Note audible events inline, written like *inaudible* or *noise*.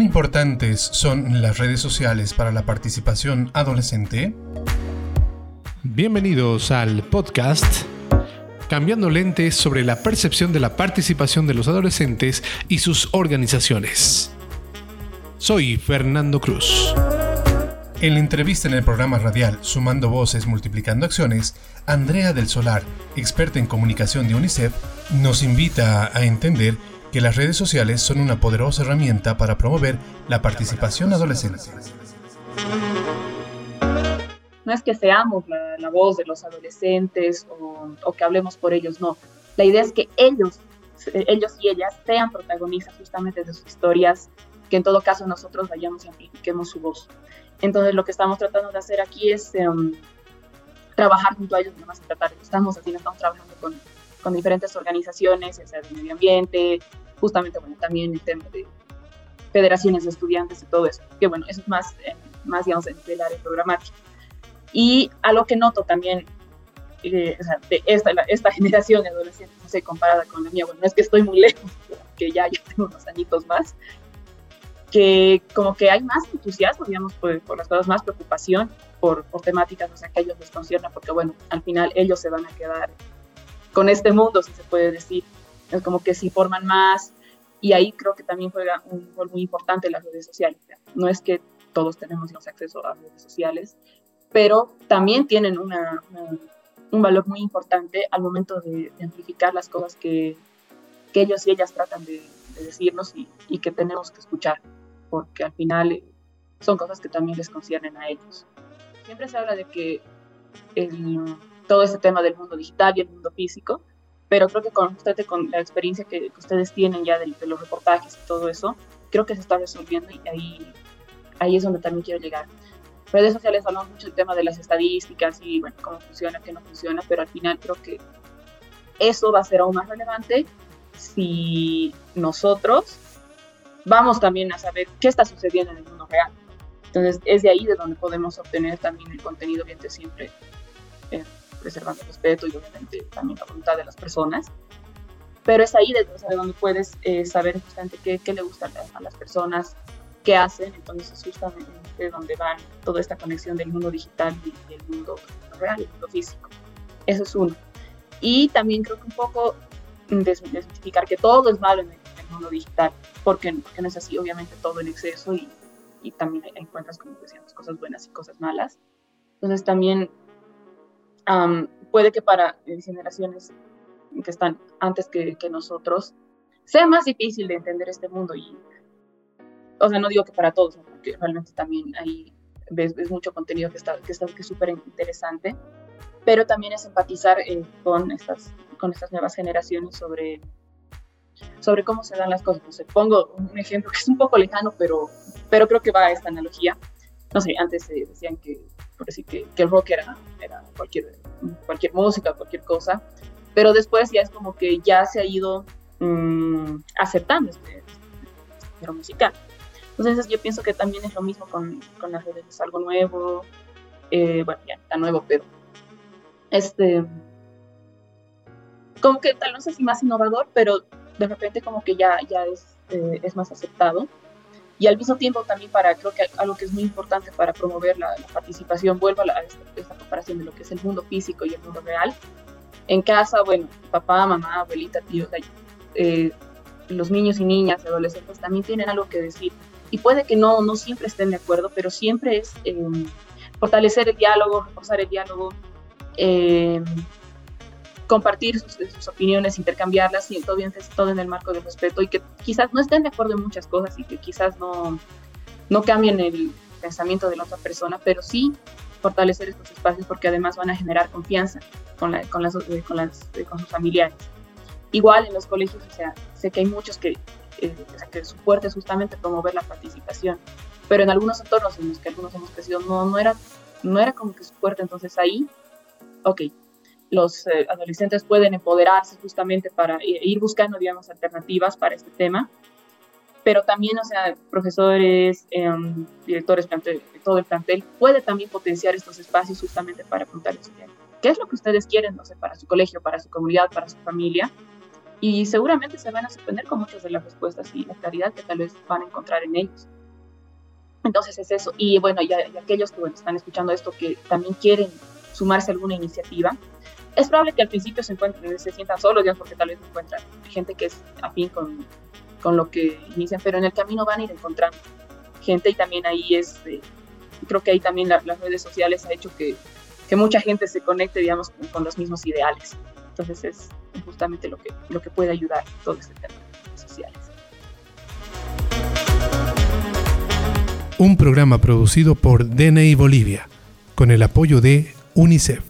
¿Cuán importantes son las redes sociales para la participación adolescente? Bienvenidos al podcast Cambiando lentes sobre la percepción de la participación de los adolescentes y sus organizaciones. Soy Fernando Cruz. En la entrevista en el programa radial Sumando Voces, Multiplicando Acciones, Andrea del Solar, experta en comunicación de UNICEF, nos invita a entender que las redes sociales son una poderosa herramienta para promover la participación adolescente. No es que seamos la, voz de los adolescentes o, que hablemos por ellos, no. La idea es que ellos, ellos y ellas sean protagonistas justamente de sus historias, que en todo caso nosotros vayamos y amplifiquemos su voz. Entonces lo que estamos tratando de hacer aquí es em, trabajar junto a ellos, no más tratar, estamos haciendo, estamos trabajando con con diferentes organizaciones, ya sea de medio ambiente, justamente, bueno, también el tema de federaciones de estudiantes y todo eso, que bueno, eso es más, eh, más digamos, en el área programática. Y algo que noto también, eh, o sea, de esta, esta *laughs* generación de adolescentes, no sé, comparada con la mía, bueno, no es que estoy muy *laughs* lejos, que ya yo tengo unos añitos más, que como que hay más entusiasmo, digamos, por, por las cosas, más preocupación por, por, temáticas, o sea, que a ellos les concierne, porque bueno, al final ellos se van a quedar con este mundo, si se puede decir. Es como que si forman más y ahí creo que también juega un rol muy importante las redes sociales. No es que todos tenemos acceso a redes sociales, pero también tienen una, un valor muy importante al momento de, amplificar las cosas que, que, ellos y ellas tratan de, decirnos y, y, que tenemos que escuchar, porque al final eh, son cosas que también les conciernen a ellos. Siempre se habla de que el, todo este tema del mundo digital y el mundo físico, pero creo que con, usted, con la experiencia que, ustedes tienen ya de, los reportajes y todo eso, creo que se está resolviendo y ahí, ahí es donde también quiero llegar. Redes sociales hablan mucho del tema de las estadísticas y bueno, cómo funciona, qué no funciona, pero al final creo que eso va a ser aún más relevante si nosotros vamos también a saber qué está sucediendo en el mundo real. Entonces es de ahí de donde podemos obtener también el contenido bien siempre eh, preservando el respeto y obviamente también la voluntad de las personas. Pero es ahí de, donde puedes eh, saber justamente qué, qué, le gusta a las personas, qué hacen, entonces es justamente de donde van toda esta conexión del mundo digital y del mundo real, el mundo físico. Eso es uno. Y también creo que un poco desmitificar que todo es malo en el, mundo digital, porque, porque, no es así, obviamente todo en exceso y, y también encuentras, como decíamos, cosas buenas y cosas malas. Entonces también puede que para generaciones que están antes que, que, nosotros sea más difícil de entender este mundo y, o sea, no digo que para todos, porque realmente también ahí ves, ves mucho contenido que está que está que súper interesante, pero también es empatizar eh, con estas con estas nuevas generaciones sobre sobre cómo se dan las cosas. No sé, pongo un ejemplo que es un poco lejano, pero, pero creo que va a esta analogía. No sé, antes se decían que decir que, que, el rock era, era cualquier, cualquier música, cualquier cosa, pero después ya es como que ya se ha ido mmm, aceptando este, género musical. Entonces yo pienso que también es lo mismo con, con las redes, es algo nuevo, eh, bueno, ya está nuevo, pero este, como que tal, sé si más innovador, pero de repente como que ya, ya es, eh, es más aceptado y al mismo tiempo también para, creo que algo que es muy importante para promover la, participación, vuelvo a, esta, comparación de lo que es el mundo físico y el mundo real. En casa, bueno, papá, mamá, abuelita, tío, eh, los niños y niñas, adolescentes también tienen algo que decir. Y puede que no, no siempre estén de acuerdo, pero siempre es em, fortalecer el diálogo, reforzar el diálogo, eh, compartir sus, opiniones, intercambiarlas y todo, bien, todo en el marco del respeto y que quizás no estén de acuerdo en muchas cosas y que quizás no, no cambien el pensamiento de la otra persona, pero sí fortalecer estos espacios porque además van a generar confianza con, la, con, las, eh, con, las, eh, con sus familiares. Igual en los colegios, o sea, sé que hay muchos que, eh, que su fuerte es justamente promover la participación, pero en algunos entornos en los que algunos hemos crecido no, no, era, no era como que su fuerte, entonces ahí, ok, los eh, adolescentes pueden empoderarse justamente para ir buscando, digamos, alternativas para este tema. Pero también, o sea, profesores, em, directores, todo el plantel puede también potenciar estos espacios justamente para preguntarles qué es lo que ustedes quieren, no sé, para su colegio, para su comunidad, para su familia. y seguramente se van a sorprender con muchas de las respuestas y la claridad que tal vez van a encontrar en ellos. Entonces es eso. Y bueno, y, aquellos que están escuchando esto que también quieren sumarse a alguna iniciativa, es probable que al principio se encuentren, se sientan solos, digamos, porque tal vez encuentran gente que es afín con, con lo que inician, pero en el camino van a ir encontrando gente y también ahí es, creo que ahí también las redes sociales ha hecho que, que mucha gente se conecte, digamos, con, los mismos ideales. Entonces es justamente lo que, lo que puede ayudar todo este tema de redes sociales. Un programa producido por DNI Bolivia, con el apoyo de UNICEF.